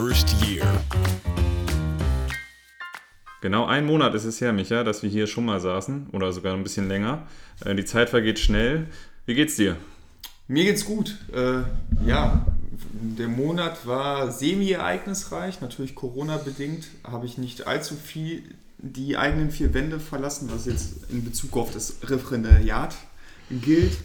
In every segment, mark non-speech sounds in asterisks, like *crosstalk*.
first year. Genau ein Monat ist es her, Micha, dass wir hier schon mal saßen oder sogar ein bisschen länger. Äh, Die Zeit vergeht schnell. Wie geht's dir? Mir geht's gut. Äh, ja, der Monat war semi-ereignisreich, natürlich Corona-bedingt, habe ich nicht allzu viel die eigenen vier Wände verlassen, was jetzt in Bezug auf das Referendariat gilt.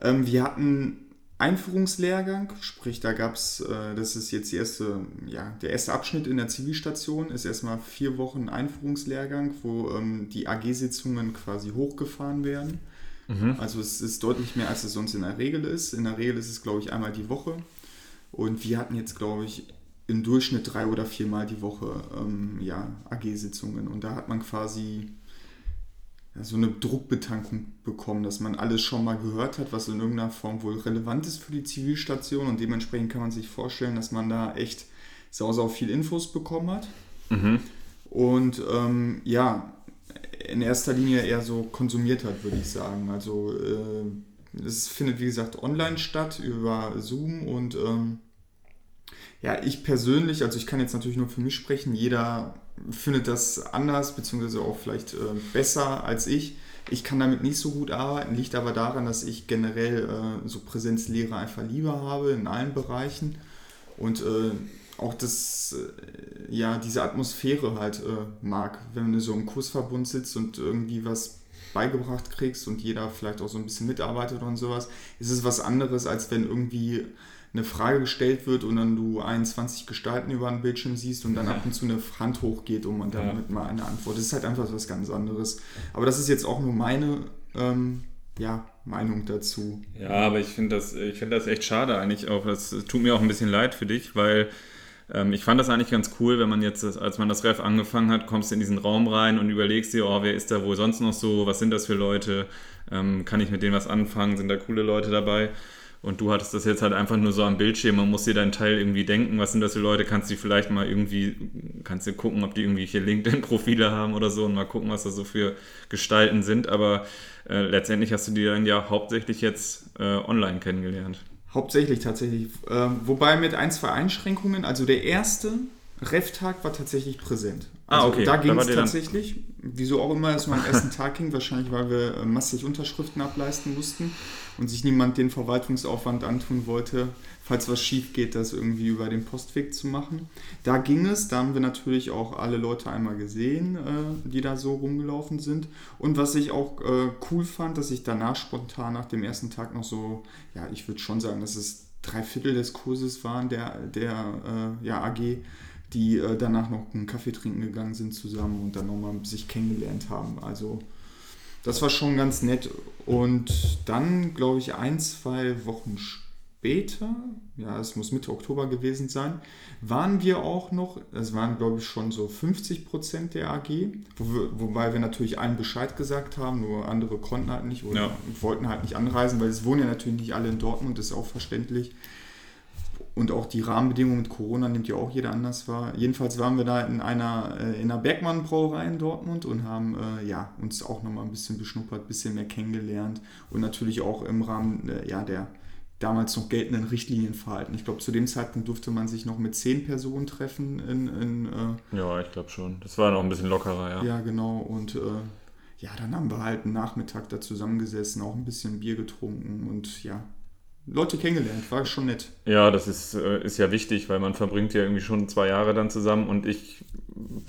Ähm, wir hatten Einführungslehrgang, sprich da gab es, äh, das ist jetzt die erste, ja, der erste Abschnitt in der Zivilstation, ist erstmal vier Wochen Einführungslehrgang, wo ähm, die AG-Sitzungen quasi hochgefahren werden. Also es ist deutlich mehr, als es sonst in der Regel ist. In der Regel ist es, glaube ich, einmal die Woche. Und wir hatten jetzt, glaube ich, im Durchschnitt drei oder viermal die Woche ähm, ja, AG-Sitzungen. Und da hat man quasi ja, so eine Druckbetankung bekommen, dass man alles schon mal gehört hat, was in irgendeiner Form wohl relevant ist für die Zivilstation. Und dementsprechend kann man sich vorstellen, dass man da echt sau, sau viel Infos bekommen hat. Und ähm, ja, in erster Linie eher so konsumiert hat, würde ich sagen. Also äh, es findet, wie gesagt, online statt über Zoom und ähm, ja, ich persönlich, also ich kann jetzt natürlich nur für mich sprechen, jeder findet das anders, beziehungsweise auch vielleicht äh, besser als ich. Ich kann damit nicht so gut arbeiten, liegt aber daran, dass ich generell äh, so Präsenzlehre einfach lieber habe in allen Bereichen und äh, auch das, äh, ja, diese Atmosphäre halt äh, mag, wenn du so im Kursverbund sitzt und irgendwie was beigebracht kriegst und jeder vielleicht auch so ein bisschen mitarbeitet und sowas, ist es was anderes, als wenn irgendwie eine Frage gestellt wird und dann du 21 Gestalten über den Bildschirm siehst und dann ab und zu eine Hand hochgeht und man dann Ja. mit mal eine Antwort. Das ist halt einfach was ganz anderes. Aber das ist jetzt auch nur meine ähm, ja, Meinung dazu. Ja, aber ich finde das, ich finde das echt schade eigentlich auch. Das tut mir auch ein bisschen leid für dich, weil ähm, ich fand das eigentlich ganz cool, wenn man jetzt, als man das Ref angefangen hat, kommst du in diesen Raum rein und überlegst dir, oh, wer ist da wohl sonst noch so, was sind das für Leute, ähm, kann ich mit denen was anfangen, sind da coole Leute dabei? Und du hattest das jetzt halt einfach nur so am Bildschirm, man muss dir deinen Teil irgendwie denken, was sind das für Leute, kannst du vielleicht mal irgendwie, kannst du gucken, ob die irgendwelche LinkedIn-Profile haben oder so und mal gucken, was das so für Gestalten sind, aber äh, letztendlich hast du die dann ja hauptsächlich jetzt äh, online kennengelernt. Hauptsächlich tatsächlich. Ähm, wobei mit ein, zwei Einschränkungen. Also der erste Ref-Tag war tatsächlich präsent. Ah, Also okay. Da ging es tatsächlich. Wieso auch immer es nur am ersten Tag ging. Wahrscheinlich, weil wir äh, massig Unterschriften ableisten mussten und sich niemand den Verwaltungsaufwand antun wollte, falls was schief geht, das irgendwie über den Postweg zu machen. Da ging es. Da haben wir natürlich auch alle Leute einmal gesehen, äh, die da so rumgelaufen sind. Und was ich auch äh, cool fand, dass ich danach spontan nach dem ersten Tag noch so, ja, ich würde schon sagen, dass es drei Viertel des Kurses waren, der, der ja, AG, die äh, danach noch einen Kaffee trinken gegangen sind zusammen und dann nochmal sich kennengelernt haben. Also das war schon ganz nett. Und dann, glaube ich, ein, zwei Wochen später, ja, es muss Mitte Oktober gewesen sein, waren wir auch noch, es waren, glaube ich, schon so 50 Prozent der AG, wo wir, wobei wir natürlich allen Bescheid gesagt haben, nur andere konnten halt nicht oder Ja. wollten halt nicht anreisen, weil es wohnen ja natürlich nicht alle in Dortmund, das ist auch verständlich. Und auch die Rahmenbedingungen mit Corona nimmt ja auch jeder anders wahr. Jedenfalls waren wir da in einer, äh, in einer Bergmann-Brauerei in Dortmund und haben äh, ja, uns auch nochmal ein bisschen beschnuppert, ein bisschen mehr kennengelernt und natürlich auch im Rahmen äh, ja, der damals noch geltenden Richtlinien verhalten. Ich glaube, zu dem Zeitpunkt durfte man sich noch mit zehn Personen treffen in, in äh, Ja, ich glaube schon. Das war noch ein bisschen lockerer, ja. ja, genau. Und äh, ja, dann haben wir halt einen Nachmittag da zusammengesessen, auch ein bisschen Bier getrunken und ja, Leute kennengelernt. War schon nett. Ja, das ist, äh, ist ja wichtig, weil man verbringt ja irgendwie schon zwei Jahre dann zusammen und ich,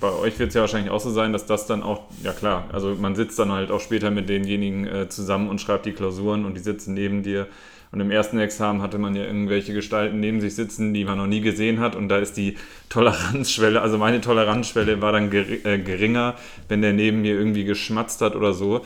bei euch wird es ja wahrscheinlich auch so sein, dass das dann auch, ja klar, also man sitzt dann halt auch später mit denjenigen äh, zusammen und schreibt die Klausuren und die sitzen neben dir. Und im ersten Examen hatte man ja irgendwelche Gestalten neben sich sitzen, die man noch nie gesehen hat. Und da ist die Toleranzschwelle, also meine Toleranzschwelle war dann äh, geringer, wenn der neben mir irgendwie geschmatzt hat oder so.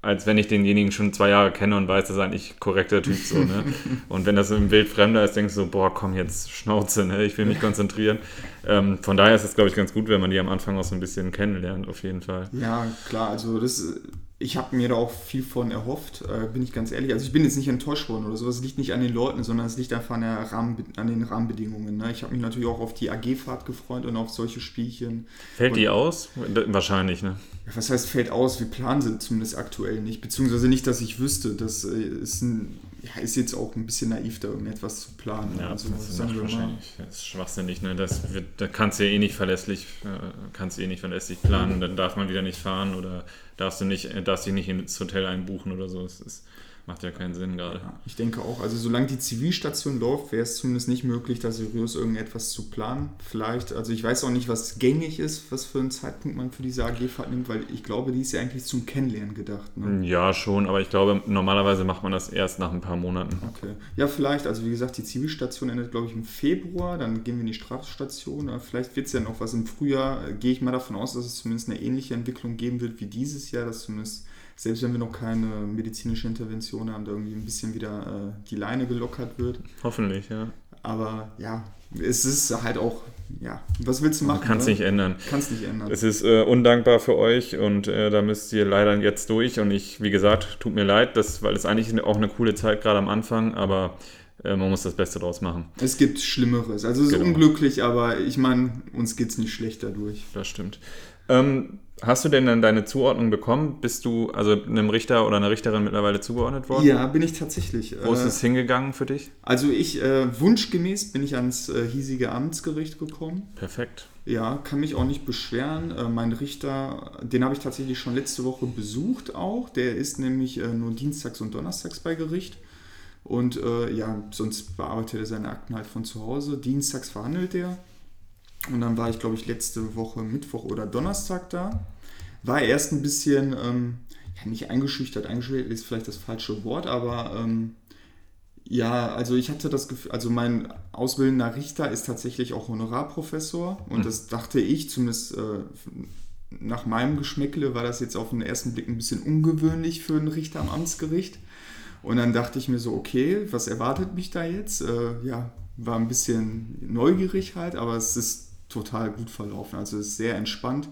Als wenn ich denjenigen schon zwei Jahre kenne und weiß, das ist eigentlich korrekter Typ so, ne? *laughs* Und wenn das ein Bild Fremder ist, denkst du so, boah, komm jetzt, Schnauze, ne? Ich will mich konzentrieren. Ähm, von daher ist es, glaube ich, ganz gut, wenn man die am Anfang auch so ein bisschen kennenlernt, auf jeden Fall. Ja, klar, also das, ich habe mir da auch viel von erhofft, äh, bin ich ganz ehrlich. Also ich bin jetzt nicht enttäuscht worden oder so, es liegt nicht an den Leuten, sondern es liegt einfach an, Rahmen, an den Rahmenbedingungen. Ne? Ich habe mich natürlich auch auf die AG-Fahrt gefreut und auf solche Spielchen. Fällt die aus? Wahrscheinlich, ne? Ja, was heißt fällt aus? Wir planen sie zumindest aktuell nicht, beziehungsweise nicht, dass ich wüsste. Das äh, ist ein, ja, ist jetzt auch ein bisschen naiv, da irgendetwas zu planen. Ja, also, das, ist sagen wir mal. wahrscheinlich, das ist schwachsinnig. Ne? Das wird, da kannst du ja eh nicht verlässlich, äh, kannst du eh nicht verlässlich planen. Dann darf man wieder nicht fahren oder darfst du nicht, äh, darfst dich nicht ins Hotel einbuchen oder so. Das ist, macht ja keinen Sinn gerade. Ja, ich denke auch. Also solange die Zivilstation läuft, wäre es zumindest nicht möglich, da seriös irgendetwas zu planen. Vielleicht, also ich weiß auch nicht, was gängig ist, was für einen Zeitpunkt man für diese AG-Fahrt nimmt, weil ich glaube, die ist ja eigentlich zum Kennenlernen gedacht. Ne? Ja, schon, aber ich glaube, normalerweise macht man das erst nach ein paar Monaten. Okay. Ja, vielleicht. Also wie gesagt, die Zivilstation endet, glaube ich, im Februar. Dann gehen wir in die Strafstation. Vielleicht wird es ja noch was im Frühjahr. Äh, Gehe ich mal davon aus, dass es zumindest eine ähnliche Entwicklung geben wird wie dieses Jahr, dass zumindest selbst wenn wir noch keine medizinische Intervention haben, da irgendwie ein bisschen wieder äh, die Leine gelockert wird. Hoffentlich, ja. Aber ja, es ist halt auch, ja, was willst du machen? Kannst ne? nicht ändern. Kannst nicht ändern. Es ist äh, undankbar für euch und äh, da müsst ihr leider jetzt durch. Und ich, wie gesagt, tut mir leid, das, weil es eigentlich auch eine coole Zeit gerade am Anfang, aber äh, man muss das Beste draus machen. Es gibt Schlimmeres. Also es ist Genau. unglücklich, aber ich meine, uns geht es nicht schlecht dadurch. Das stimmt. Ähm, hast du denn dann deine Zuordnung bekommen? Bist du also einem Richter oder einer Richterin mittlerweile zugeordnet worden? Ja, bin ich tatsächlich. Wo ist Äh, es hingegangen für dich? Also ich, äh, wunschgemäß bin ich ans äh, hiesige Amtsgericht gekommen. Perfekt. Ja, kann mich auch nicht beschweren. Äh, mein Richter, den habe ich tatsächlich schon letzte Woche besucht auch. Der ist nämlich äh, nur dienstags und donnerstags bei Gericht. Und äh, ja, sonst bearbeitet er seine Akten halt von zu Hause. Dienstags verhandelt er. Und dann war ich, glaube ich, letzte Woche Mittwoch oder Donnerstag da. War erst ein bisschen, ähm, ja, nicht eingeschüchtert, eingeschüchtert ist vielleicht das falsche Wort, aber ähm, ja, also ich hatte das Gefühl, also mein ausbildender Richter ist tatsächlich auch Honorarprofessor und Mhm. das dachte ich, zumindest äh, nach meinem Geschmäckle war das jetzt auf den ersten Blick ein bisschen ungewöhnlich für einen Richter am Amtsgericht. Und dann dachte ich mir so, okay, was erwartet mich da jetzt? Äh, ja, war ein bisschen neugierig halt, aber es ist total gut verlaufen. Also ist sehr entspannt.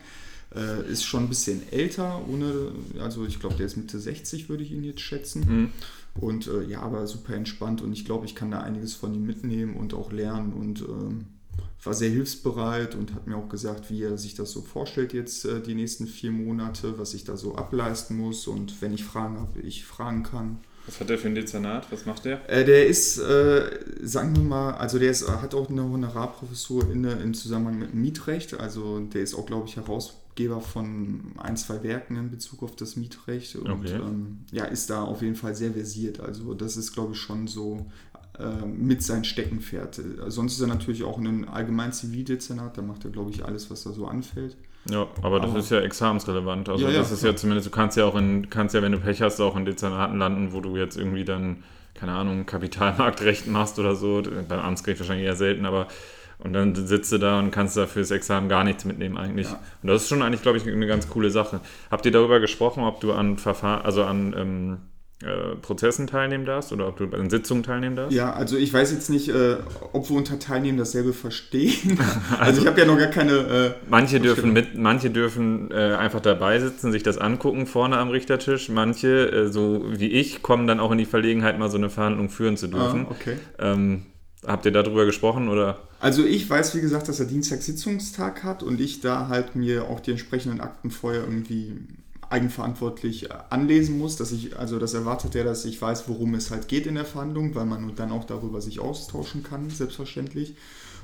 Äh, ist schon ein bisschen älter, ohne, also ich glaube, der ist Mitte 60, würde ich ihn jetzt schätzen. Mhm. Und äh, ja, aber super entspannt und ich glaube, ich kann da einiges von ihm mitnehmen und auch lernen und ähm, war sehr hilfsbereit und hat mir auch gesagt, wie er sich das so vorstellt jetzt äh, die nächsten vier Monate, was ich da so ableisten muss und wenn ich Fragen habe, ich fragen kann. Was hat der für ein Dezernat? Was macht der? Äh, der ist, äh, sagen wir mal, also der ist, hat auch eine Honorarprofessur inne im Zusammenhang mit Mietrecht. Also der ist auch, glaube ich, Herausgeber von ein, zwei Werken in Bezug auf das Mietrecht und Okay. ähm, ja, ist da auf jeden Fall sehr versiert. Also das ist, glaube ich, schon so äh, mit sein Steckenpferd. Äh, Sonst ist er natürlich auch in einem allgemeinen Zivildezernat, da macht er, glaube ich, alles, was da so anfällt. Ja, aber das Aber- ist ja examensrelevant. Also Ja, ja, das ist ja zumindest, du kannst ja auch in, kannst ja, wenn du Pech hast, auch in Dezernaten landen, wo du jetzt irgendwie dann, keine Ahnung, Kapitalmarktrecht machst oder so. Beim Amtsgericht wahrscheinlich eher selten, aber und dann sitzt du da und kannst da fürs Examen gar nichts mitnehmen eigentlich. Ja. Und das ist schon eigentlich, glaube ich, eine ganz coole Sache. Habt ihr darüber gesprochen, ob du an Verfahren, also an ähm, äh, Prozessen teilnehmen darfst oder ob du an Sitzungen teilnehmen darfst? Ja, also ich weiß jetzt nicht, äh, ob wir unter Teilnehmen dasselbe verstehen. *laughs* also ich habe ja noch gar keine... Äh, Manche dürfen mit, manche dürfen äh, einfach dabei sitzen, sich das angucken vorne am Richtertisch. Manche, äh, so wie ich, kommen dann auch in die Verlegenheit, mal so eine Verhandlung führen zu dürfen. ah, okay. Ähm, habt ihr darüber gesprochen oder? Also ich weiß, wie gesagt, dass er Dienstag Sitzungstag hat und ich da halt mir auch die entsprechenden Akten vorher irgendwie eigenverantwortlich äh, anlesen muss, dass ich, also das erwartet er, dass ich weiß, worum es halt geht in der Verhandlung, weil man dann auch darüber sich austauschen kann, selbstverständlich.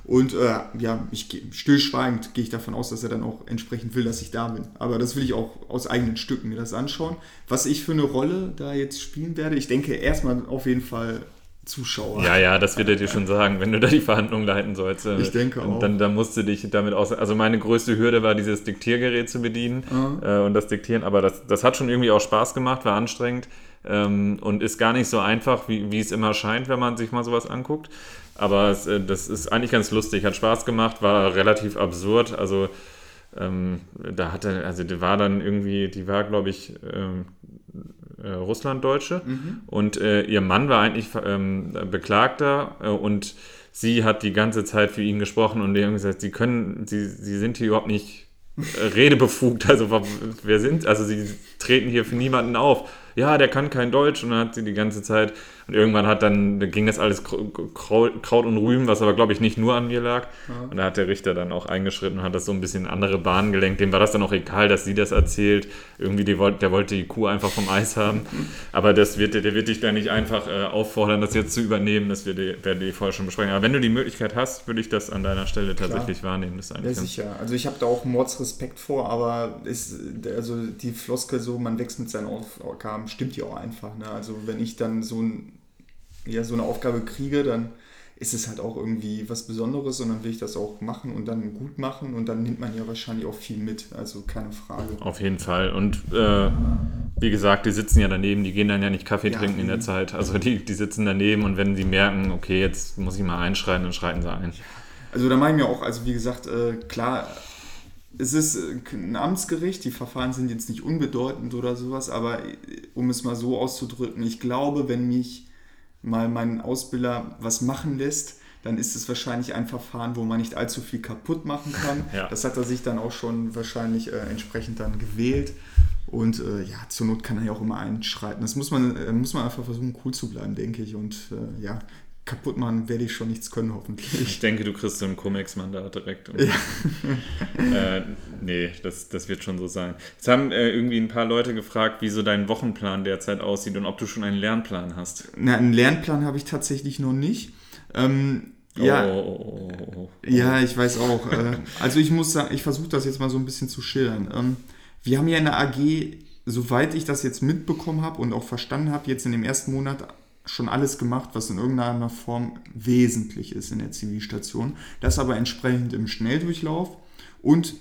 Und äh, ja, ich stillschweigend gehe ich davon aus, dass er dann auch entsprechend will, dass ich da bin. Aber das will ich auch aus eigenen Stücken mir das anschauen. Was ich für eine Rolle da jetzt spielen werde, ich denke erstmal auf jeden Fall Zuschauer. Ja, ja, das wird er dir schon sagen, wenn du da die Verhandlungen leiten sollst. Ich denke auch. Dann, dann musst du dich damit aus. Also meine größte Hürde war, dieses Diktiergerät zu bedienen äh, und das Diktieren. Aber das, das hat schon irgendwie auch Spaß gemacht, war anstrengend ähm, und ist gar nicht so einfach, wie, wie es immer scheint, wenn man sich mal sowas anguckt. Aber es, äh, das ist eigentlich ganz lustig, hat Spaß gemacht, war relativ absurd. Also ähm, da hatte, also die war dann irgendwie, die war, glaube ich, ähm, äh, Russlanddeutsche Mhm. und äh, ihr Mann war eigentlich ähm, Beklagter äh, und sie hat die ganze Zeit für ihn gesprochen und die haben gesagt, sie können, sie, sie sind hier überhaupt nicht äh, *laughs* redebefugt, also wer sind, also sie treten hier für niemanden auf. ja, der kann kein Deutsch und dann hat sie die ganze Zeit und irgendwann hat dann, da ging das alles Kraut und Rüben, was aber glaube ich nicht nur an mir lag. Ja. Und da hat der Richter dann auch eingeschritten und hat das so ein bisschen in andere Bahnen gelenkt. Dem war das dann auch egal, dass sie das erzählt. Irgendwie, die, der wollte die Kuh einfach vom Eis haben. *laughs* Aber das wird, der wird dich da nicht einfach äh, auffordern, das jetzt zu übernehmen. Das wird die, werden die vorher schon besprechen. Aber wenn du die Möglichkeit hast, würde ich das an deiner Stelle tatsächlich Klar. wahrnehmen. Das ja, sicher. Also ich habe da auch Mordsrespekt vor, aber ist, also die Floskel so, man wächst mit seinen Aufgaben, stimmt ja auch einfach. Ne? Also wenn ich dann so ein ja, so eine Aufgabe kriege, dann ist es halt auch irgendwie was Besonderes und dann will ich das auch machen und dann gut machen und dann nimmt man ja wahrscheinlich auch viel mit, also keine Frage. Auf jeden Fall und äh, wie gesagt, die sitzen ja daneben, die gehen dann ja nicht Kaffee ja, trinken in der Zeit, also die, die sitzen daneben und wenn sie merken, okay, jetzt muss ich mal einschreiten, dann schreiten sie ein. Also da meine ich mir auch, also wie gesagt, äh, klar, es ist ein Amtsgericht, die Verfahren sind jetzt nicht unbedeutend oder sowas, aber äh, um es mal so auszudrücken, ich glaube, wenn mich mal meinen Ausbilder was machen lässt, dann ist es wahrscheinlich ein Verfahren, wo man nicht allzu viel kaputt machen kann. *laughs* Ja. Das hat er sich dann auch schon wahrscheinlich äh, entsprechend dann gewählt. Und äh, ja, zur Not kann er ja auch immer einschreiten. Das muss man, äh, muss man einfach versuchen, cool zu bleiben, denke ich. Und äh, ja, kaputt machen werde ich schon nichts können, hoffentlich. Ich denke, du kriegst so ein Comex-Mandat direkt. Ja. *laughs* äh, nee, das, das wird schon so sein. Jetzt haben äh, irgendwie ein paar Leute gefragt, wie so dein Wochenplan derzeit aussieht und ob du schon einen Lernplan hast. Na, einen Lernplan habe ich tatsächlich noch nicht. Ähm, ja, oh, oh, oh, ja, ich weiß auch. Äh, also ich muss sagen, ich versuche das jetzt mal so ein bisschen zu schildern. Ähm, wir haben ja in der AG, soweit ich das jetzt mitbekommen habe und auch verstanden habe, jetzt in dem ersten Monat schon alles gemacht, was in irgendeiner Form wesentlich ist in der Zivilstation. Das aber entsprechend im Schnelldurchlauf. Und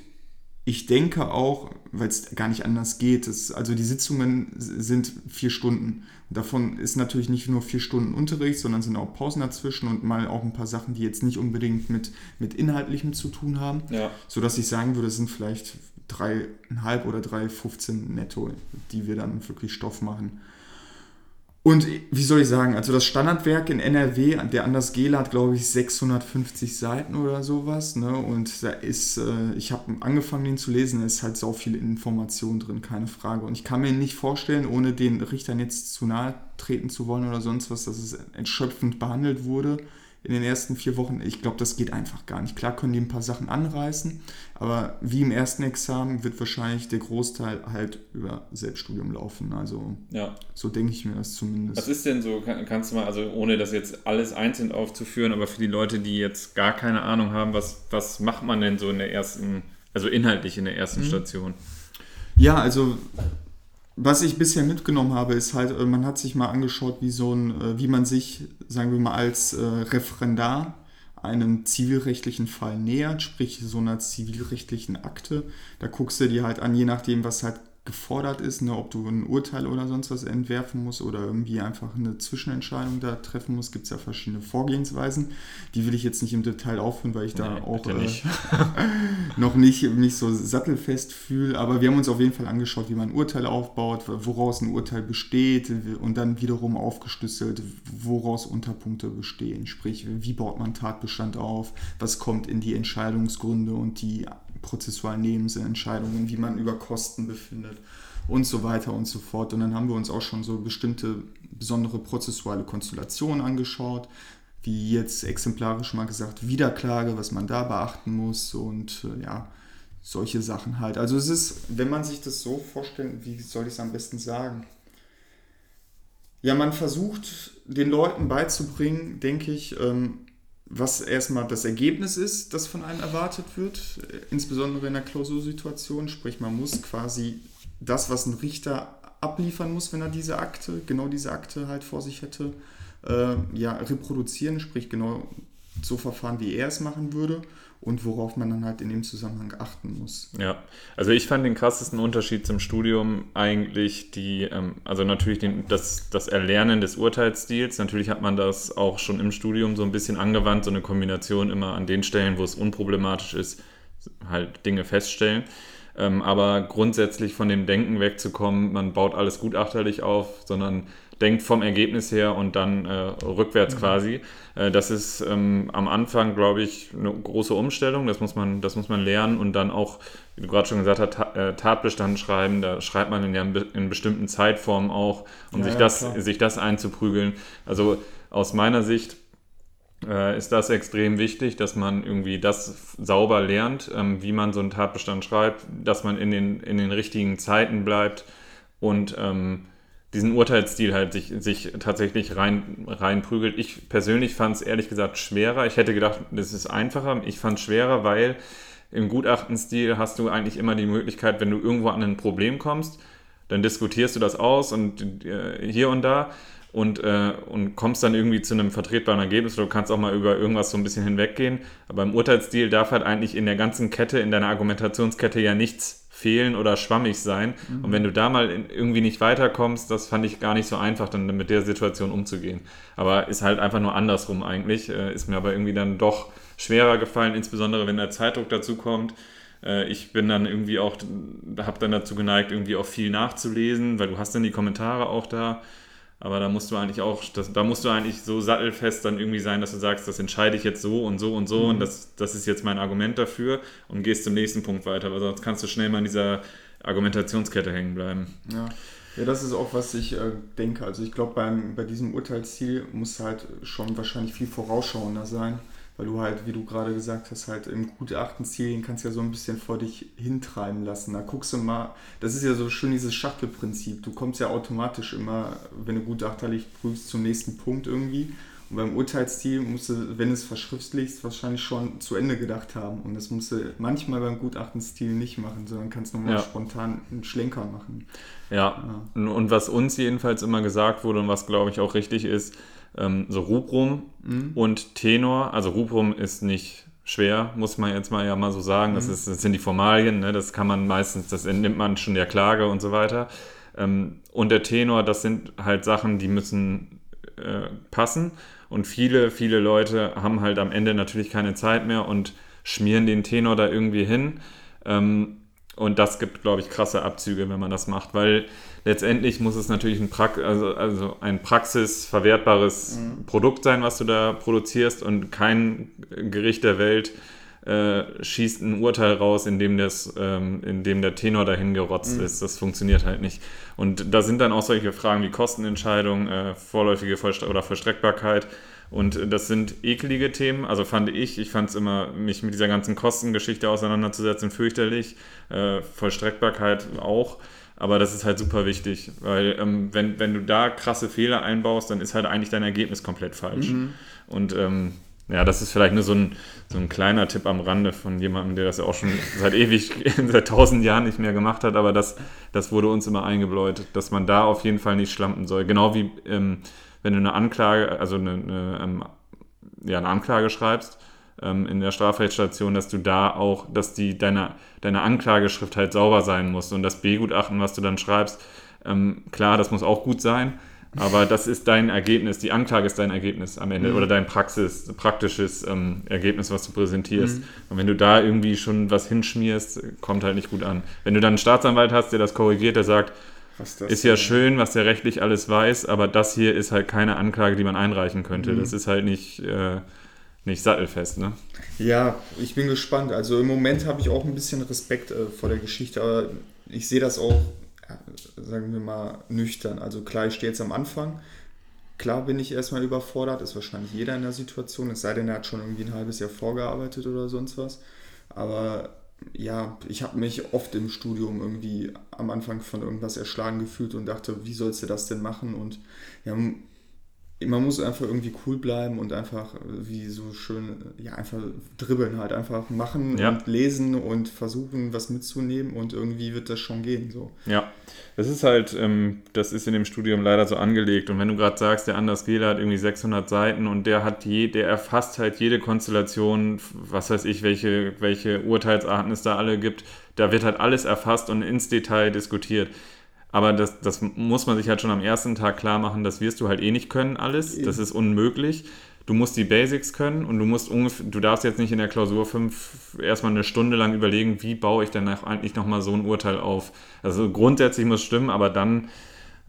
ich denke auch, weil es gar nicht anders geht, ist, also die Sitzungen sind vier Stunden. Und davon ist natürlich nicht nur vier Stunden Unterricht, sondern sind auch Pausen dazwischen und mal auch ein paar Sachen, die jetzt nicht unbedingt mit, mit Inhaltlichem zu tun haben. Ja. Sodass ich sagen würde, es sind vielleicht dreieinhalb oder drei 15 netto, die wir dann wirklich Stoff machen. Und wie soll ich sagen, also das Standardwerk in NRW, der Anders Gela hat, glaube ich, 650 Seiten oder sowas. Ne? Und da ist, äh, ich habe angefangen, den zu lesen, da ist halt so viel Information drin, keine Frage. Und ich kann mir nicht vorstellen, ohne den Richtern jetzt zu nahe treten zu wollen oder sonst was, dass es entschöpfend behandelt wurde in den ersten vier Wochen. Ich glaube, das geht einfach gar nicht. Klar können die ein paar Sachen anreißen, aber wie im ersten Examen wird wahrscheinlich der Großteil halt über Selbststudium laufen. Also ja. so denke ich mir das zumindest. Was ist denn so, kannst du mal, also ohne das jetzt alles einzeln aufzuführen, aber für die Leute, die jetzt gar keine Ahnung haben, was, was macht man denn so in der ersten, also inhaltlich in der ersten mhm. Station? Ja, also was ich bisher mitgenommen habe, ist halt, äh, man hat sich mal angeschaut, wie so ein, äh, wie man sich, sagen wir mal, als äh, Referendar einem zivilrechtlichen Fall nähert, sprich so einer zivilrechtlichen Akte. Da guckst du dir halt an, je nachdem, was halt gefordert ist, ne, ob du ein Urteil oder sonst was entwerfen musst oder irgendwie einfach eine Zwischenentscheidung da treffen musst, gibt es ja verschiedene Vorgehensweisen. Die will ich jetzt nicht im Detail aufführen, weil ich da nee, auch äh, *laughs* noch nicht mich so sattelfest fühle. Aber wir haben uns auf jeden Fall angeschaut, wie man ein Urteil aufbaut, woraus ein Urteil besteht und dann wiederum aufgeschlüsselt, woraus Unterpunkte bestehen. Sprich, wie baut man Tatbestand auf, was kommt in die Entscheidungsgründe und die prozessualen Nebenentscheidungen, wie man über Kosten befindet und so weiter und so fort. Und dann haben wir uns auch schon so bestimmte besondere prozessuale Konstellationen angeschaut, wie jetzt exemplarisch mal gesagt Wiederklage, was man da beachten muss und äh, ja, solche Sachen halt. Also es ist, wenn man sich das so vorstellt, wie soll ich es am besten sagen? Ja, man versucht den Leuten beizubringen, denke ich, ähm, was erstmal das Ergebnis ist, das von einem erwartet wird, insbesondere in der Klausursituation. Sprich, man muss quasi das, was ein Richter abliefern muss, wenn er diese Akte, genau diese Akte halt vor sich hätte, äh, ja, reproduzieren, sprich genau so verfahren, wie er es machen würde und worauf man dann halt in dem Zusammenhang achten muss. Ja, also ich fand den krassesten Unterschied zum Studium eigentlich die, ähm, also natürlich den, das, das Erlernen des Urteilsstils. Natürlich hat man das auch schon im Studium so ein bisschen angewandt, so eine Kombination immer an den Stellen, wo es unproblematisch ist, halt Dinge feststellen. Ähm, aber grundsätzlich von dem Denken wegzukommen, man baut alles gutachterlich auf, sondern denkt vom Ergebnis her und dann äh, rückwärts mhm. quasi. Äh, das ist ähm, am Anfang, glaube ich, eine große Umstellung. Das muss man, das muss man lernen und dann auch, wie du gerade schon gesagt hast, Ta äh, Tatbestand schreiben. Da schreibt man in, ja in bestimmten Zeitformen auch, um ja, sich, das, sich das einzuprügeln. Also aus meiner Sicht äh, ist das extrem wichtig, dass man irgendwie das sauber lernt, ähm, wie man so einen Tatbestand schreibt, dass man in den, in den richtigen Zeiten bleibt und ähm, diesen Urteilsstil halt sich, sich tatsächlich rein, reinprügelt. Ich persönlich fand es ehrlich gesagt schwerer. Ich hätte gedacht, das ist einfacher. Ich fand es schwerer, weil im Gutachtenstil hast du eigentlich immer die Möglichkeit, wenn du irgendwo an ein Problem kommst, dann diskutierst du das aus und äh, hier und da und, äh, und kommst dann irgendwie zu einem vertretbaren Ergebnis. Du kannst auch mal über irgendwas so ein bisschen hinweggehen. Aber im Urteilsstil darf halt eigentlich in der ganzen Kette, in deiner Argumentationskette ja nichts fehlen oder schwammig sein. Mhm. Und wenn du da mal irgendwie nicht weiterkommst, das fand ich gar nicht so einfach, dann mit der Situation umzugehen. Aber ist halt einfach nur andersrum eigentlich. Äh, ist mir aber irgendwie dann doch schwerer gefallen, insbesondere wenn der Zeitdruck dazu kommt. Äh, ich bin dann irgendwie auch, habe dann dazu geneigt, irgendwie auch viel nachzulesen, weil du hast dann die Kommentare auch da. Aber da musst du eigentlich auch, das, da musst du eigentlich so sattelfest dann irgendwie sein, dass du sagst, das entscheide ich jetzt so und so und so mhm. und das, das ist jetzt mein Argument dafür und gehst zum nächsten Punkt weiter, weil sonst kannst du schnell mal in dieser Argumentationskette hängen bleiben. Ja. Ja, das ist auch, was ich äh, denke. Also ich glaube, bei diesem Urteilsziel muss halt schon wahrscheinlich viel vorausschauender sein weil du halt, wie du gerade gesagt hast, halt im Gutachtenziel kannst du ja so ein bisschen vor dich hintreiben lassen. Da guckst du mal, das ist ja so schön dieses Schachtelprinzip. Du kommst ja automatisch immer, wenn du gutachterlich prüfst, zum nächsten Punkt irgendwie. Und beim Urteilsziel musst du, wenn du es verschriftlichst, wahrscheinlich schon zu Ende gedacht haben. Und das musst du manchmal beim Gutachtenstil nicht machen, sondern kannst nochmal ja. spontan einen Schlenker machen. Ja. ja, und was uns jedenfalls immer gesagt wurde und was, glaube ich, auch richtig ist, ähm, so Rubrum mhm. und Tenor. Also Rubrum ist nicht schwer, muss man jetzt mal ja mal so sagen. Das, mhm. ist, das sind die Formalien, ne? das kann man meistens, das entnimmt man schon der Klage und so weiter. Ähm, und der Tenor, das sind halt Sachen, die müssen äh, passen. Und viele, viele Leute haben halt am Ende natürlich keine Zeit mehr und schmieren den Tenor da irgendwie hin. Ähm, und das gibt, glaube ich, krasse Abzüge, wenn man das macht, weil letztendlich muss es natürlich ein, pra also, also ein praxisverwertbares mhm. Produkt sein, was du da produzierst und kein Gericht der Welt äh, schießt ein Urteil raus, in dem, das, ähm, in dem der Tenor dahin gerotzt mhm. ist. Das funktioniert halt nicht. Und da sind dann auch solche Fragen wie Kostenentscheidung, äh, vorläufige Vollstre oder Vollstreckbarkeit. Und das sind ekelige Themen, also fand ich, ich fand es immer, mich mit dieser ganzen Kostengeschichte auseinanderzusetzen, fürchterlich. Äh, Vollstreckbarkeit auch. Aber das ist halt super wichtig, weil ähm, wenn, wenn du da krasse Fehler einbaust, dann ist halt eigentlich dein Ergebnis komplett falsch. Mhm. Und ähm, ja, das ist vielleicht nur so ein, so ein kleiner Tipp am Rande von jemandem, der das ja auch schon *laughs* seit ewig, *laughs* seit tausend Jahren nicht mehr gemacht hat, aber das, das wurde uns immer eingebläut, dass man da auf jeden Fall nicht schlampen soll. Genau wie ähm, wenn du eine Anklage, also eine, eine, ähm, ja, eine Anklage schreibst ähm, in der Strafrechtsstation, dass du da auch, dass die deine, deine Anklageschrift halt sauber sein muss und das B-Gutachten, was du dann schreibst, ähm, klar, das muss auch gut sein, aber das ist dein Ergebnis, die Anklage ist dein Ergebnis am Ende mhm. oder dein Praxis, praktisches ähm, Ergebnis, was du präsentierst. Mhm. Und wenn du da irgendwie schon was hinschmierst, kommt halt nicht gut an. Wenn du dann einen Staatsanwalt hast, der das korrigiert, der sagt, ist ja schön, was der rechtlich alles weiß, aber das hier ist halt keine Anklage, die man einreichen könnte. Mhm. Das ist halt nicht, äh, nicht sattelfest, ne? Ja, ich bin gespannt. Also im Moment habe ich auch ein bisschen Respekt äh, vor der Geschichte, aber ich sehe das auch, sagen wir mal, nüchtern. Also klar, ich stehe jetzt am Anfang. Klar bin ich erstmal überfordert, ist wahrscheinlich jeder in der Situation, es sei denn, er hat schon irgendwie ein halbes Jahr vorgearbeitet oder sonst was. Aber ja, ich habe mich oft im Studium irgendwie am Anfang von irgendwas erschlagen gefühlt und dachte, wie sollst du das denn machen? Und ja, man muss einfach irgendwie cool bleiben und einfach wie so schön, ja, einfach dribbeln halt, einfach machen ja. und lesen und versuchen, was mitzunehmen und irgendwie wird das schon gehen. So. Ja, das ist halt, ähm, das ist in dem Studium leider so angelegt und wenn du gerade sagst, der Anders Gehler hat irgendwie 600 Seiten und der hat je, der erfasst halt jede Konstellation, was weiß ich, welche, welche Urteilsarten es da alle gibt, da wird halt alles erfasst und ins Detail diskutiert. Aber das, das muss man sich halt schon am ersten Tag klar machen, das wirst du halt eh nicht können, alles. Das ist unmöglich. Du musst die Basics können und du musst ungefähr, du darfst jetzt nicht in der Klausur 5 erstmal eine Stunde lang überlegen, wie baue ich denn eigentlich nochmal so ein Urteil auf. Also grundsätzlich muss es stimmen, aber dann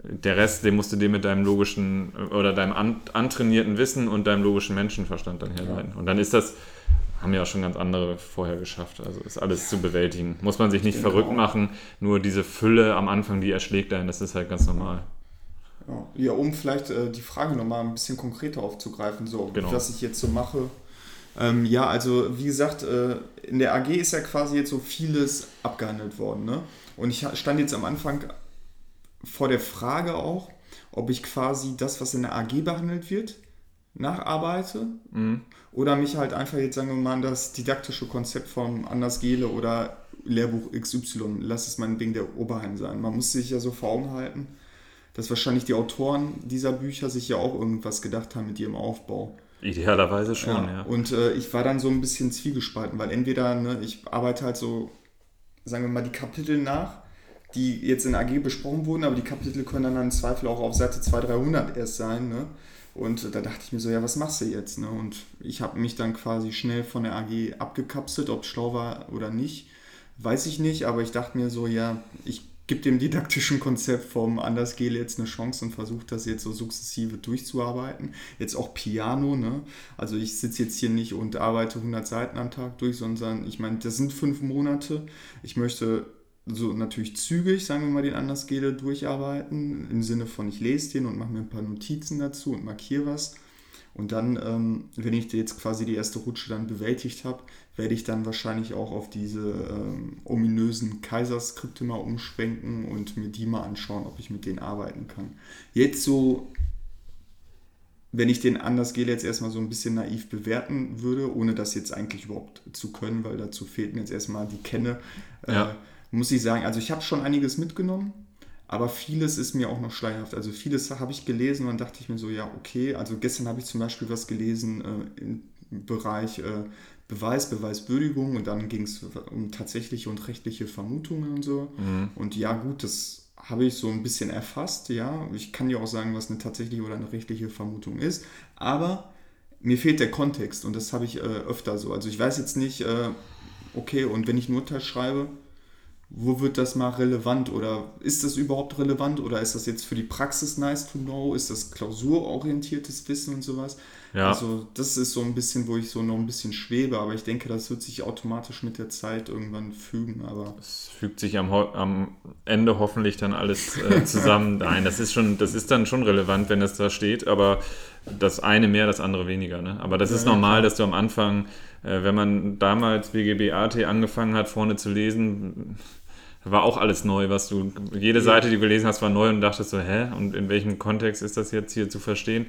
der Rest, den musst du dir mit deinem logischen oder deinem an, antrainierten Wissen und deinem logischen Menschenverstand dann herleiten. Ja. Und dann ist das, haben ja auch schon ganz andere vorher geschafft. Also ist alles zu bewältigen. Muss man sich nicht genau. verrückt machen. Nur diese Fülle am Anfang, die erschlägt einen, das ist halt ganz normal. Ja, um vielleicht äh, die Frage nochmal ein bisschen konkreter aufzugreifen, so genau. was ich jetzt so mache. Ähm, ja, also wie gesagt, äh, in der AG ist ja quasi jetzt so vieles abgehandelt worden. Ne? Und ich stand jetzt am Anfang vor der Frage auch, ob ich quasi das, was in der AG behandelt wird, nacharbeite mhm. Oder mich halt einfach jetzt, sagen wir mal, das didaktische Konzept vom Anders Gele oder Lehrbuch XY, lass es mein Ding der Oberheim sein. Man muss sich ja so vor Augen halten, dass wahrscheinlich die Autoren dieser Bücher sich ja auch irgendwas gedacht haben mit ihrem Aufbau. Idealerweise schon, ja. ja. Und äh, ich war dann so ein bisschen zwiegespalten, weil entweder, ne, ich arbeite halt so, sagen wir mal, die Kapitel nach, die jetzt in AG besprochen wurden, aber die Kapitel können dann im Zweifel auch auf Seite 200, 300 erst sein. Ne? Und da dachte ich mir so, ja, was machst du jetzt? Ne? Und ich habe mich dann quasi schnell von der AG abgekapselt, ob es schlau war oder nicht, weiß ich nicht, aber ich dachte mir so, ja, ich gebe dem didaktischen Konzept vom Anders Gel jetzt eine Chance und versuche das jetzt so sukzessive durchzuarbeiten. Jetzt auch Piano, ne? Also ich sitze jetzt hier nicht und arbeite 100 Seiten am Tag durch, sondern ich meine, das sind fünf Monate. Ich möchte so natürlich zügig, sagen wir mal, den Andersgele durcharbeiten, im Sinne von ich lese den und mache mir ein paar Notizen dazu und markiere was. Und dann, ähm, wenn ich jetzt quasi die erste Rutsche dann bewältigt habe, werde ich dann wahrscheinlich auch auf diese ähm, ominösen Kaiserskripte mal umschwenken und mir die mal anschauen, ob ich mit denen arbeiten kann. Jetzt so, wenn ich den Andersgele jetzt erstmal so ein bisschen naiv bewerten würde, ohne das jetzt eigentlich überhaupt zu können, weil dazu fehlt mir jetzt erstmal die Kenne. Äh, ja muss ich sagen, also ich habe schon einiges mitgenommen, aber vieles ist mir auch noch schleierhaft. Also vieles habe ich gelesen und dann dachte ich mir so, ja, okay. Also gestern habe ich zum Beispiel was gelesen äh, im Bereich äh, Beweis, Beweiswürdigung und dann ging es um tatsächliche und rechtliche Vermutungen und so. Mhm. Und ja, gut, das habe ich so ein bisschen erfasst, ja. Ich kann ja auch sagen, was eine tatsächliche oder eine rechtliche Vermutung ist, aber mir fehlt der Kontext und das habe ich äh, öfter so. Also ich weiß jetzt nicht, äh, okay, und wenn ich ein Urteil schreibe, wo wird das mal relevant oder ist das überhaupt relevant oder ist das jetzt für die Praxis nice to know? Ist das klausurorientiertes Wissen und sowas? Ja. Also das ist so ein bisschen, wo ich so noch ein bisschen schwebe, aber ich denke, das wird sich automatisch mit der Zeit irgendwann fügen. Aber es fügt sich am, am Ende hoffentlich dann alles äh, *laughs* zusammen. Nein, das ist schon, das ist dann schon relevant, wenn es da steht, aber das eine mehr, das andere weniger. Ne? Aber das ja, ist normal, ja, dass du am Anfang, äh, wenn man damals BGB AT angefangen hat, vorne zu lesen, war auch alles neu, was du, jede Seite, die du gelesen hast, war neu und dachtest so, hä? Und in welchem Kontext ist das jetzt hier zu verstehen?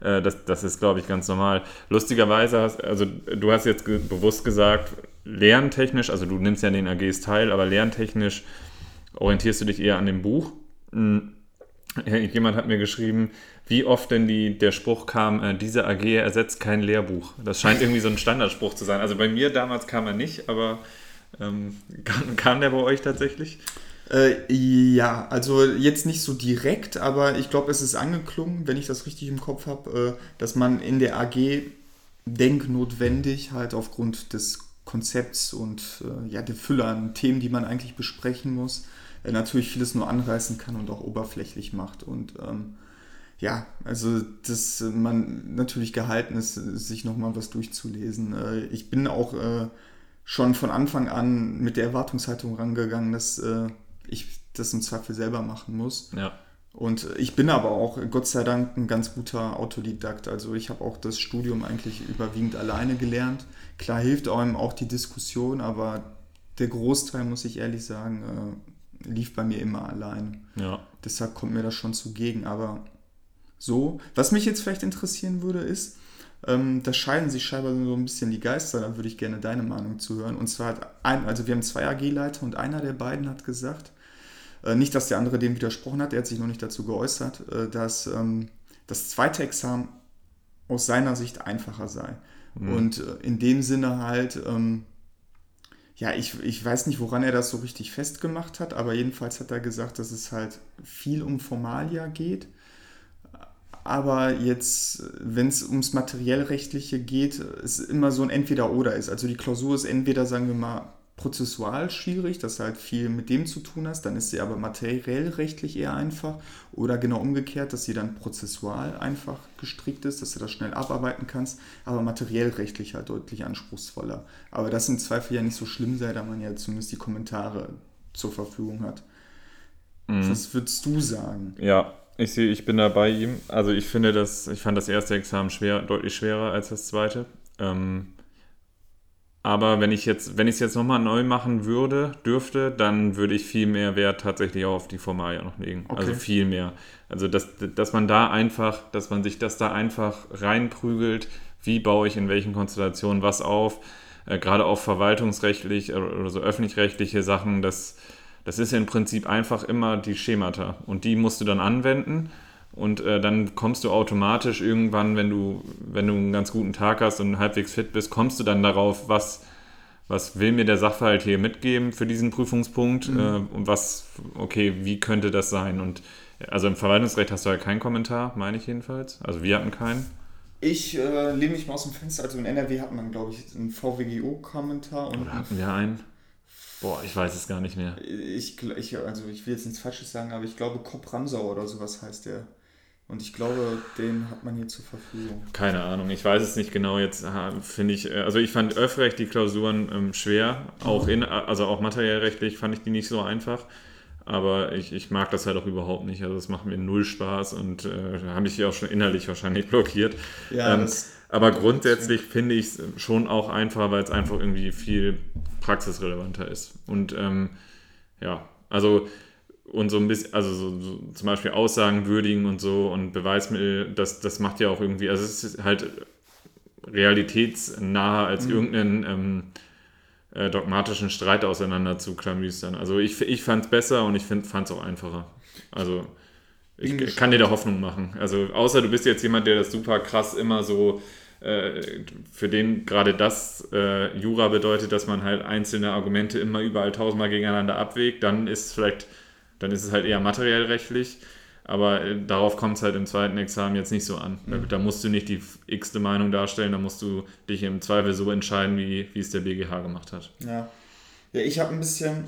Äh, das, das ist, glaube ich, ganz normal. Lustigerweise hast, also du hast jetzt ge bewusst gesagt, lerntechnisch, also du nimmst ja an den AGs teil, aber lerntechnisch orientierst du dich eher an dem Buch. Hm. Jemand hat mir geschrieben, wie oft denn die, der Spruch kam, äh, diese AG ersetzt kein Lehrbuch. Das scheint irgendwie so ein Standardspruch zu sein. Also bei mir damals kam er nicht, aber ähm, *laughs* kam, kam, der bei euch tatsächlich? Äh, ja, also jetzt nicht so direkt, aber ich glaube, es ist angeklungen, wenn ich das richtig im Kopf habe, äh, dass man in der AG denknotwendig halt aufgrund des Konzepts und äh, ja, der Fülle an Themen, die man eigentlich besprechen muss, äh, natürlich vieles nur anreißen kann und auch oberflächlich macht. Und ähm, ja, also dass man natürlich gehalten ist, sich nochmal was durchzulesen. Äh, ich bin auch äh, schon von Anfang an mit der Erwartungshaltung rangegangen, dass äh, ich das im Zweifel selber machen muss. Ja. Und ich bin aber auch, Gott sei Dank, ein ganz guter Autodidakt. Also ich habe auch das Studium eigentlich überwiegend alleine gelernt. Klar hilft einem auch die Diskussion, aber der Großteil, muss ich ehrlich sagen, äh, lief bei mir immer alleine. Ja. Deshalb kommt mir das schon zugegen. Aber so, was mich jetzt vielleicht interessieren würde, ist, ähm, da scheiden sich scheinbar so ein bisschen die Geister. Da würde ich gerne deine Meinung zuhören. Und zwar hat ein, also wir haben zwei AG-Leiter und einer der beiden hat gesagt, äh, nicht, dass der andere dem widersprochen hat, er hat sich noch nicht dazu geäußert, äh, dass ähm, das zweite Examen aus seiner Sicht einfacher sei. Mhm. Und äh, in dem Sinne halt, ähm, ja, ich, ich weiß nicht, woran er das so richtig festgemacht hat, aber jedenfalls hat er gesagt, dass es halt viel um Formalia geht aber jetzt, wenn es ums Materiellrechtliche geht, es immer so ein Entweder-Oder ist. Also die Klausur ist entweder, sagen wir mal, prozessual schwierig, dass du halt viel mit dem zu tun hast, dann ist sie aber materiell rechtlich eher einfach oder genau umgekehrt, dass sie dann prozessual einfach gestrickt ist, dass du das schnell abarbeiten kannst, aber materiell rechtlich halt deutlich anspruchsvoller. Aber das im Zweifel ja nicht so schlimm sei, da man ja zumindest die Kommentare zur Verfügung hat. Mhm. Was würdest du sagen? Ja, ich sehe, ich bin da bei ihm. Also ich finde das, ich fand das erste Examen schwer, deutlich schwerer als das zweite. Ähm, aber wenn ich jetzt, wenn ich es jetzt nochmal neu machen würde, dürfte, dann würde ich viel mehr Wert tatsächlich auch auf die Formalia noch legen. Okay. Also viel mehr. Also dass, dass man da einfach, dass man sich das da einfach reinprügelt, wie baue ich in welchen Konstellationen was auf, äh, gerade auch verwaltungsrechtlich oder so öffentlich-rechtliche Sachen, das, das ist im Prinzip einfach immer die Schemata und die musst du dann anwenden und äh, dann kommst du automatisch irgendwann, wenn du, wenn du einen ganz guten Tag hast und halbwegs fit bist, kommst du dann darauf, was, was will mir der Sachverhalt hier mitgeben für diesen Prüfungspunkt mhm. äh, und was, okay, wie könnte das sein? Und also im Verwaltungsrecht hast du ja keinen Kommentar, meine ich jedenfalls. Also wir hatten keinen. Ich äh, lehne mich mal aus dem Fenster. Also in NRW hat man, glaube ich, einen VWGO-Kommentar. Oder hatten wir einen? Boah, ich weiß es gar nicht mehr. Ich, ich, also ich will jetzt nichts Falsches sagen, aber ich glaube, Kopp Ramsau oder sowas heißt der. Und ich glaube, den hat man hier zur Verfügung. Keine Ahnung, ich weiß es nicht genau. Jetzt finde ich, also ich fand Öffrecht die Klausuren ähm, schwer, auch in, also auch materiellrechtlich fand ich die nicht so einfach. Aber ich, ich mag das halt auch überhaupt nicht. Also es macht mir null Spaß und äh, habe ich auch schon innerlich wahrscheinlich *laughs* blockiert. Ja, ähm, aber grundsätzlich finde ich es schon auch einfacher, weil es einfach irgendwie viel praxisrelevanter ist. Und ähm, ja, also und so ein bisschen, also so, so, zum Beispiel Aussagen würdigen und so und Beweismittel, das, das macht ja auch irgendwie, also es ist halt realitätsnaher als mhm. irgendeinen ähm, äh, dogmatischen Streit auseinander zu klamüstern. Also ich, ich fand es besser und ich fand es auch einfacher. Also ich kann dir da Hoffnung machen. Also außer du bist jetzt jemand, der das super krass immer so für den gerade das äh, Jura bedeutet, dass man halt einzelne Argumente immer überall tausendmal gegeneinander abwägt, dann ist vielleicht dann ist es halt eher materiell rechtlich. Aber äh, darauf kommt es halt im zweiten Examen jetzt nicht so an. Da, mhm. da, musst du nicht die x-te Meinung darstellen, da musst du dich im Zweifel so entscheiden, wie, wie es der BGH gemacht hat. Ja, ja ich habe ein bisschen,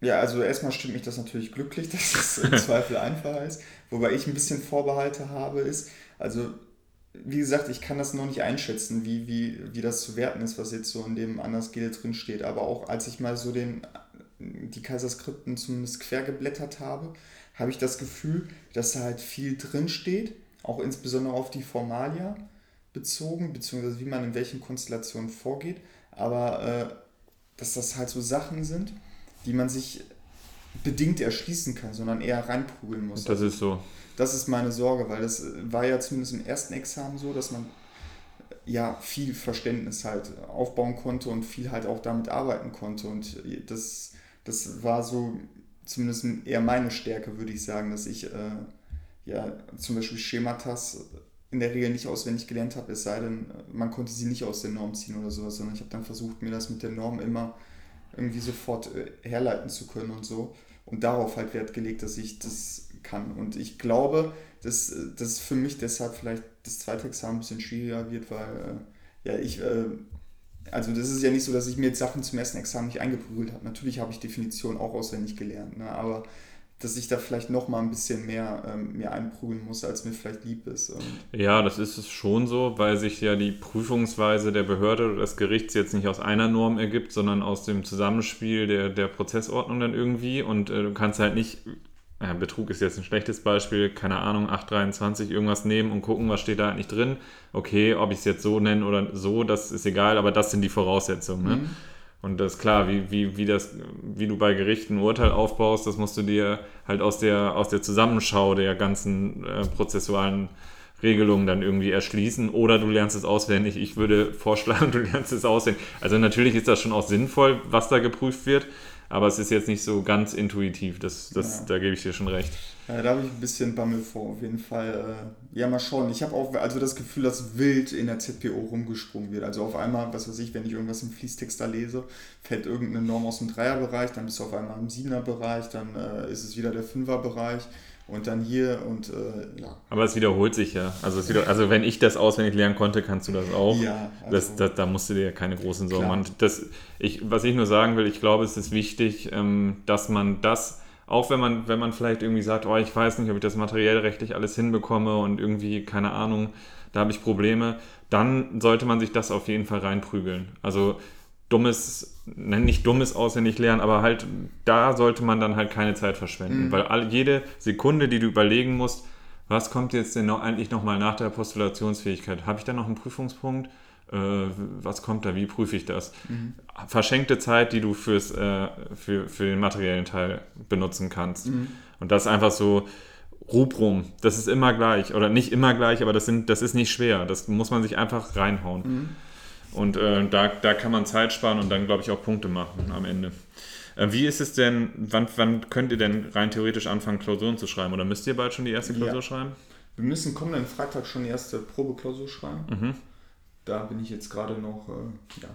ja, also erstmal stimmt mich das natürlich glücklich, *laughs* dass es im *laughs* Zweifel einfacher ist. Wobei ich ein bisschen Vorbehalte habe, ist, also wie gesagt, ich kann das noch nicht einschätzen, wie, wie, wie das zu werten ist, was jetzt so in dem Andersgel drin steht. Aber auch als ich mal so den die Kaiserskripten zumindest quer geblättert habe, habe ich das Gefühl, dass da halt viel drin steht, auch insbesondere auf die Formalia bezogen, beziehungsweise wie man in welchen Konstellationen vorgeht, aber äh, dass das halt so Sachen sind, die man sich bedingt erschließen kann, sondern eher reinprügeln muss. Das ist so. Das ist meine Sorge, weil das war ja zumindest im ersten Examen so, dass man ja viel Verständnis halt aufbauen konnte und viel halt auch damit arbeiten konnte und das das war so zumindest eher meine Stärke, würde ich sagen, dass ich äh, ja zum Beispiel Schematas in der Regel nicht auswendig gelernt habe, es sei denn, man konnte sie nicht aus der Norm ziehen oder sowas, sondern ich habe dann versucht, mir das mit der Norm immer irgendwie sofort äh, herleiten zu können und so. Und darauf halt Wert gelegt, dass ich das kann. Und ich glaube, dass das für mich deshalb vielleicht das zweite Examen ein bisschen schwieriger wird, weil äh, ja, ich äh, also das ist ja nicht so, dass ich mir jetzt Sachen zum ersten Examen nicht eingeprügelt habe. Natürlich habe ich Definitionen auch auswendig gelernt, ne? aber dass ich da vielleicht noch mal ein bisschen mehr ähm, mir einprügeln muss, als mir vielleicht lieb ist. Und ja, das ist es schon so, weil sich ja die Prüfungsweise der Behörde oder des Gerichts jetzt nicht aus einer Norm ergibt, sondern aus dem Zusammenspiel der, der Prozessordnung dann irgendwie. Und äh, du kannst halt nicht ja, Betrug ist jetzt ein schlechtes Beispiel, keine Ahnung, 823 irgendwas nehmen und gucken, was steht da eigentlich drin. Okay, ob ich es jetzt so nenne oder so, das ist egal, aber das sind die Voraussetzungen. Ne? Mhm. Und das ist klar, wie, wie, wie, das, wie du bei Gerichten ein Urteil aufbaust, das musst du dir halt aus der, aus der Zusammenschau der ganzen äh, prozessualen Regelungen dann irgendwie erschließen oder du lernst es auswendig. Ich würde vorschlagen, *laughs* du lernst es auswendig. Also natürlich ist das schon auch sinnvoll, was da geprüft wird, aber es ist jetzt nicht so ganz intuitiv, das, das, ja. da gebe ich dir schon recht. Ja, da habe ich ein bisschen Bammel vor, auf jeden Fall. Äh, ja, mal schauen. Ich habe auch also das Gefühl, dass wild in der ZPO rumgesprungen wird. Also auf einmal, was weiß ich, wenn ich irgendwas im Fließtext da lese, fällt irgendeine Norm aus dem Dreierbereich, dann bist du auf einmal im Siebenerbereich, dann äh, ist es wieder der Fünferbereich und dann hier und äh, ja. Aber es wiederholt sich ja. Also, es wieder, also wenn ich das auswendig lernen konnte, kannst du das auch. Ja, also, das, das, da musst du dir keine großen Sorgen machen. Das, ich, was ich nur sagen will, ich glaube, es ist wichtig, ähm, dass man das, auch wenn man, wenn man vielleicht irgendwie sagt, oh, ich weiß nicht, ob ich das materiell rechtlich alles hinbekomme und irgendwie, keine Ahnung, da habe ich Probleme, dann sollte man sich das auf jeden Fall reinprügeln. Also dummes, nicht dummes auswendig lernen, aber halt da sollte man dann halt keine Zeit verschwenden, mhm. weil all, jede Sekunde, die du überlegen musst, was kommt jetzt denn noch, eigentlich nochmal nach der Postulationsfähigkeit? Habe ich da noch einen Prüfungspunkt? Äh, was kommt da? Wie prüfe ich das? Mhm. Verschenkte Zeit, die du fürs, äh, für, für den materiellen Teil benutzen kannst. Mhm. Und das ist einfach so, Rubrum, das ist immer gleich oder nicht immer gleich, aber das, sind, das ist nicht schwer. Das muss man sich einfach reinhauen. Und äh, da, da kann man Zeit sparen und dann, glaube ich, auch Punkte machen am Ende. Äh, wie ist es denn, wann, wann könnt ihr denn rein theoretisch anfangen, Klausuren zu schreiben? Oder müsst ihr bald schon die erste Klausur ja. schreiben? Wir müssen kommenden Freitag schon die erste Probeklausur schreiben. Mhm. Da bin ich jetzt gerade noch, äh, ja,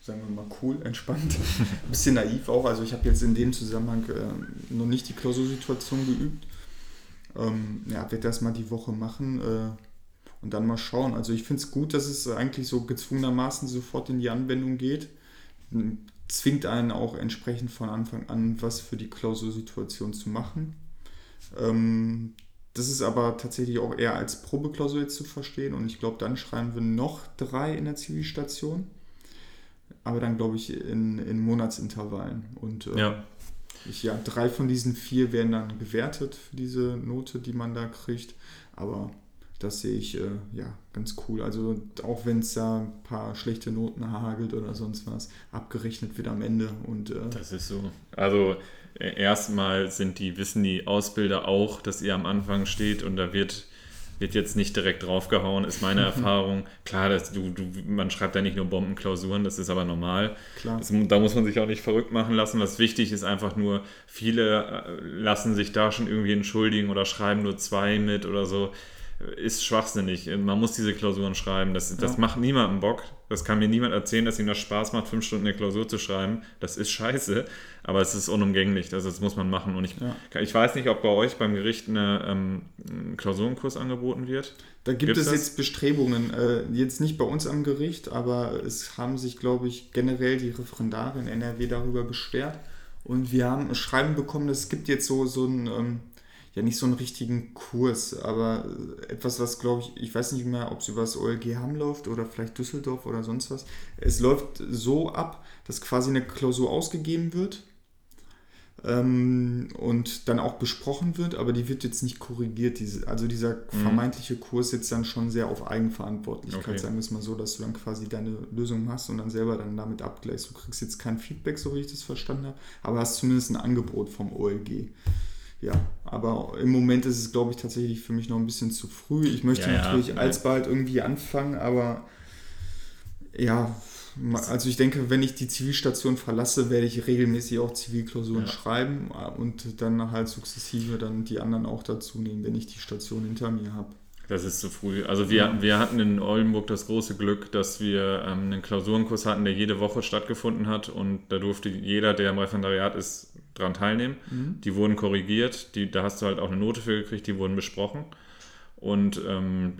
sagen wir mal cool, *laughs* entspannt. Ein bisschen naiv auch. Also ich habe jetzt in dem Zusammenhang äh, noch nicht die Klausursituation geübt. Ähm, ja, werde das mal die Woche machen äh, und dann mal schauen. Also ich finde es gut, dass es eigentlich so gezwungenermaßen sofort in die Anwendung geht. Zwingt einen auch entsprechend von Anfang an was für die Klausursituation zu machen. Ähm, das ist aber tatsächlich auch eher als Probeklausur jetzt zu verstehen und ich glaube, dann schreiben wir noch drei in der Zivilstation. Aber dann glaube ich in, in Monatsintervallen. Und äh, ja. Ich, ja, drei von diesen vier werden dann gewertet für diese Note, die man da kriegt. Aber das sehe ich äh, ja ganz cool. Also auch wenn es da ein paar schlechte Noten hagelt oder sonst was, abgerechnet wird am Ende. Und, äh, das ist so. Also äh, erstmal sind die, wissen die Ausbilder auch, dass ihr am Anfang steht und da wird wird jetzt nicht direkt draufgehauen, ist meine *laughs* Erfahrung. Klar, dass du, du, man schreibt ja nicht nur Bombenklausuren, das ist aber normal. Das, da muss man sich auch nicht verrückt machen lassen. Was wichtig ist einfach nur, viele äh, lassen sich da schon irgendwie entschuldigen oder schreiben nur zwei mit oder so ist schwachsinnig. Man muss diese Klausuren schreiben. Das, das ja. macht niemandem Bock. Das kann mir niemand erzählen, dass ihm das Spaß macht, fünf Stunden eine Klausur zu schreiben. Das ist scheiße, aber es ist unumgänglich. Also das muss man machen. Und ich, ja. ich weiß nicht, ob bei euch beim Gericht eine, ähm, ein Klausurenkurs angeboten wird. Da gibt Gibt's es das? jetzt Bestrebungen. Äh, jetzt nicht bei uns am Gericht, aber es haben sich, glaube ich, generell die Referendare in NRW darüber beschwert. Und wir haben ein Schreiben bekommen, es gibt jetzt so, so ein... Ähm, ja nicht so einen richtigen Kurs, aber etwas, was glaube ich, ich weiß nicht mehr, ob es über das OLG Hamm läuft oder vielleicht Düsseldorf oder sonst was. Es läuft so ab, dass quasi eine Klausur ausgegeben wird ähm, und dann auch besprochen wird, aber die wird jetzt nicht korrigiert. Diese, also dieser mhm. vermeintliche Kurs sitzt dann schon sehr auf Eigenverantwortlichkeit, okay. sagen wir es mal so, dass du dann quasi deine Lösung hast und dann selber dann damit abgleichst. Du kriegst jetzt kein Feedback, so wie ich das verstanden habe, aber hast zumindest ein Angebot vom OLG ja, aber im Moment ist es, glaube ich, tatsächlich für mich noch ein bisschen zu früh. Ich möchte ja, natürlich ja. alsbald irgendwie anfangen, aber ja, also ich denke, wenn ich die Zivilstation verlasse, werde ich regelmäßig auch Zivilklausuren ja. schreiben und dann halt sukzessive dann die anderen auch dazu nehmen, wenn ich die Station hinter mir habe. Das ist zu früh. Also wir, wir hatten in Oldenburg das große Glück, dass wir ähm, einen Klausurenkurs hatten, der jede Woche stattgefunden hat und da durfte jeder, der im Referendariat ist, daran teilnehmen. Mhm. Die wurden korrigiert, die, da hast du halt auch eine Note für gekriegt, die wurden besprochen. Und ähm,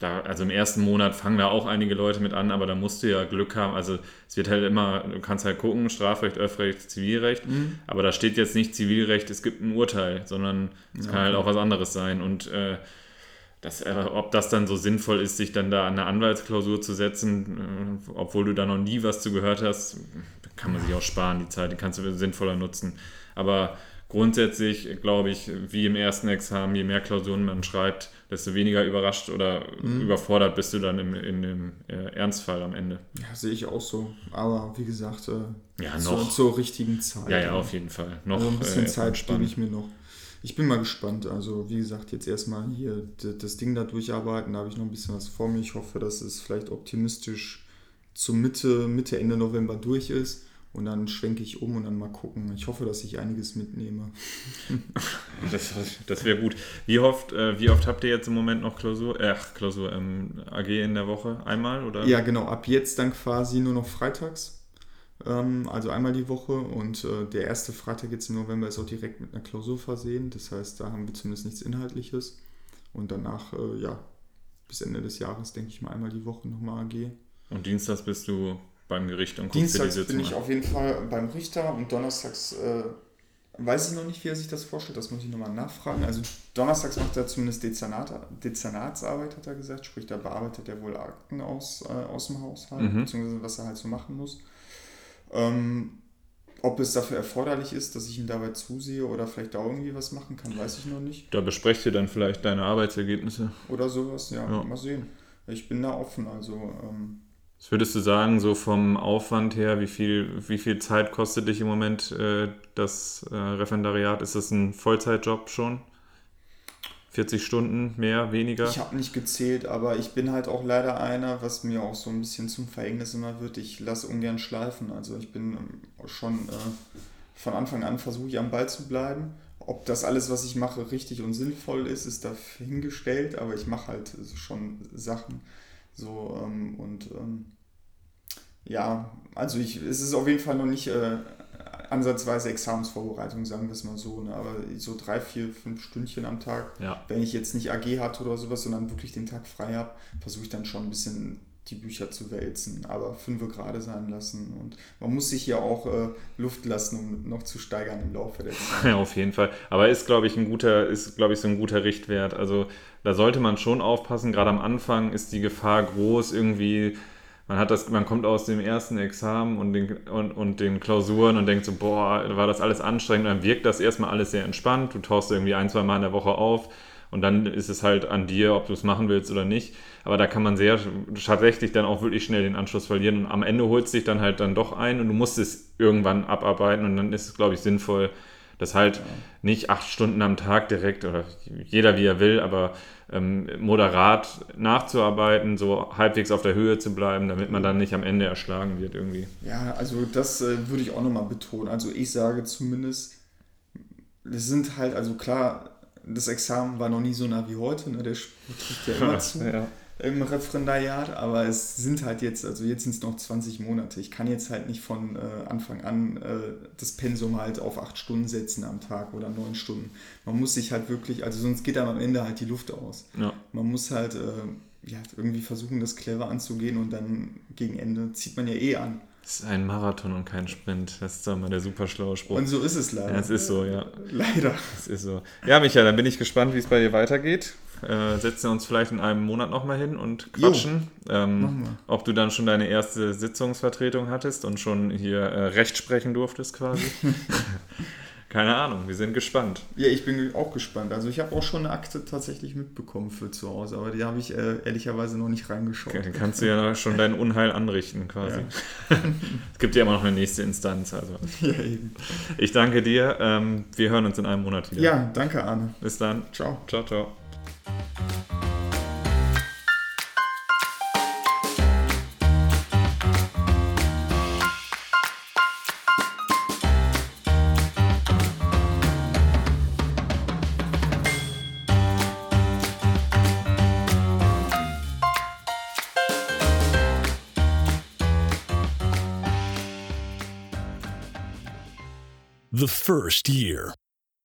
da, also im ersten Monat fangen da auch einige Leute mit an, aber da musst du ja Glück haben. Also es wird halt immer, du kannst halt gucken, Strafrecht, Öffrecht, Zivilrecht, mhm. aber da steht jetzt nicht Zivilrecht, es gibt ein Urteil, sondern es ja, kann halt auch was anderes sein. Und äh, das, äh, ob das dann so sinnvoll ist, sich dann da an eine Anwaltsklausur zu setzen, äh, obwohl du da noch nie was zu gehört hast, kann man sich auch sparen, die Zeit, die kannst du sinnvoller nutzen. Aber grundsätzlich glaube ich, wie im ersten Examen, je mehr Klausuren man schreibt, desto weniger überrascht oder mhm. überfordert bist du dann im, in dem äh, Ernstfall am Ende. Ja, sehe ich auch so. Aber wie gesagt, äh, ja, noch, zur, zur richtigen Zeit. Ja, ja, auf jeden Fall. Noch, also ein bisschen äh, Zeit gebe ich mir noch. Ich bin mal gespannt. Also, wie gesagt, jetzt erstmal hier das Ding da durcharbeiten. Da habe ich noch ein bisschen was vor mir. Ich hoffe, dass es vielleicht optimistisch zur Mitte, Mitte, Ende November durch ist. Und dann schwenke ich um und dann mal gucken. Ich hoffe, dass ich einiges mitnehme. *laughs* das das wäre gut. Wie oft, äh, wie oft habt ihr jetzt im Moment noch Klausur, äh, Klausur ähm, AG in der Woche? Einmal oder? Ja, genau. Ab jetzt dann quasi nur noch freitags. Ähm, also einmal die Woche und äh, der erste Freitag jetzt im November ist auch direkt mit einer Klausur versehen. Das heißt, da haben wir zumindest nichts Inhaltliches. Und danach, äh, ja, bis Ende des Jahres, denke ich mal, einmal die Woche nochmal AG. Und dienstags bist du beim Gericht und guckst Dienstags dir die Sitzung bin ich auf jeden Fall beim Richter und donnerstags äh, weiß ich noch nicht, wie er sich das vorstellt. Das muss ich nochmal nachfragen. Also donnerstags macht er zumindest Dezernat, Dezernatsarbeit, hat er gesagt. Sprich, da bearbeitet er wohl Akten aus, äh, aus dem Haushalt, mhm. beziehungsweise was er halt so machen muss. Ähm, ob es dafür erforderlich ist, dass ich ihm dabei zusehe oder vielleicht da irgendwie was machen kann, weiß ich noch nicht. Da besprecht ihr dann vielleicht deine Arbeitsergebnisse. Oder sowas, ja, ja. mal sehen. Ich bin da offen, also. Ähm, was würdest du sagen, so vom Aufwand her, wie viel, wie viel Zeit kostet dich im Moment äh, das äh, Referendariat? Ist das ein Vollzeitjob schon? 40 Stunden, mehr, weniger? Ich habe nicht gezählt, aber ich bin halt auch leider einer, was mir auch so ein bisschen zum Verhängnis immer wird. Ich lasse ungern schleifen. Also ich bin ähm, schon äh, von Anfang an versuche ich am Ball zu bleiben. Ob das alles, was ich mache, richtig und sinnvoll ist, ist dahingestellt, aber ich mache halt schon Sachen. So ähm, und ähm, ja, also ich, es ist auf jeden Fall noch nicht äh, ansatzweise Examensvorbereitung, sagen wir es mal so. Ne? Aber so drei, vier, fünf Stündchen am Tag, ja. wenn ich jetzt nicht AG hatte oder sowas, sondern wirklich den Tag frei habe, versuche ich dann schon ein bisschen die Bücher zu wälzen, aber fünf gerade sein lassen. Und man muss sich ja auch äh, Luft lassen, um noch zu steigern im Laufe der Zeit. *laughs* Ja, auf jeden Fall. Aber ist, glaube ich, ein guter, ist, glaube ich, so ein guter Richtwert. Also da sollte man schon aufpassen. Gerade am Anfang ist die Gefahr groß, irgendwie man hat das, man kommt aus dem ersten Examen und den, und, und den Klausuren und denkt so, boah, war das alles anstrengend. dann wirkt das erstmal alles sehr entspannt. Du tauchst irgendwie ein, zwei Mal in der Woche auf und dann ist es halt an dir, ob du es machen willst oder nicht. Aber da kann man sehr tatsächlich dann auch wirklich schnell den Anschluss verlieren. Und am Ende holt es dich dann halt dann doch ein und du musst es irgendwann abarbeiten. Und dann ist es, glaube ich, sinnvoll, das halt ja. nicht acht Stunden am Tag direkt oder jeder wie er will, aber ähm, moderat nachzuarbeiten, so halbwegs auf der Höhe zu bleiben, damit man dann nicht am Ende erschlagen wird irgendwie. Ja, also das äh, würde ich auch nochmal betonen. Also ich sage zumindest, es sind halt, also klar, das Examen war noch nie so nah wie heute, ne? der trifft ja immer zu. Ja im Referendariat, aber es sind halt jetzt, also jetzt sind es noch 20 Monate. Ich kann jetzt halt nicht von äh, Anfang an äh, das Pensum halt auf acht Stunden setzen am Tag oder neun Stunden. Man muss sich halt wirklich, also sonst geht dann am Ende halt die Luft aus. Ja. Man muss halt äh, ja, irgendwie versuchen, das clever anzugehen und dann gegen Ende zieht man ja eh an. Es ist ein Marathon und kein Sprint. Das ist doch mal der super schlaue Spruch. Und so ist es leider. Ja, es ist so, ja. Leider. Es ist so. Ja, Michael, dann bin ich gespannt, wie es bei dir weitergeht äh, setzen wir uns vielleicht in einem Monat nochmal hin und quatschen. Ähm, ob du dann schon deine erste Sitzungsvertretung hattest und schon hier äh, Recht sprechen durftest quasi. *laughs* Keine Ahnung, wir sind gespannt. Ja, ich bin auch gespannt. Also ich habe auch schon eine Akte tatsächlich mitbekommen für zu Hause, aber die habe ich äh, ehrlicherweise noch nicht reingeschaut. Dann kannst du ja schon dein Unheil anrichten quasi. Ja. *laughs* es gibt ja immer noch eine nächste Instanz. Also. *laughs* Ja, eben. Ich danke dir. Ähm, wir hören uns in einem Monat wieder. Ja, danke Arne. Bis dann. Ciao. Ciao, ciao. The first year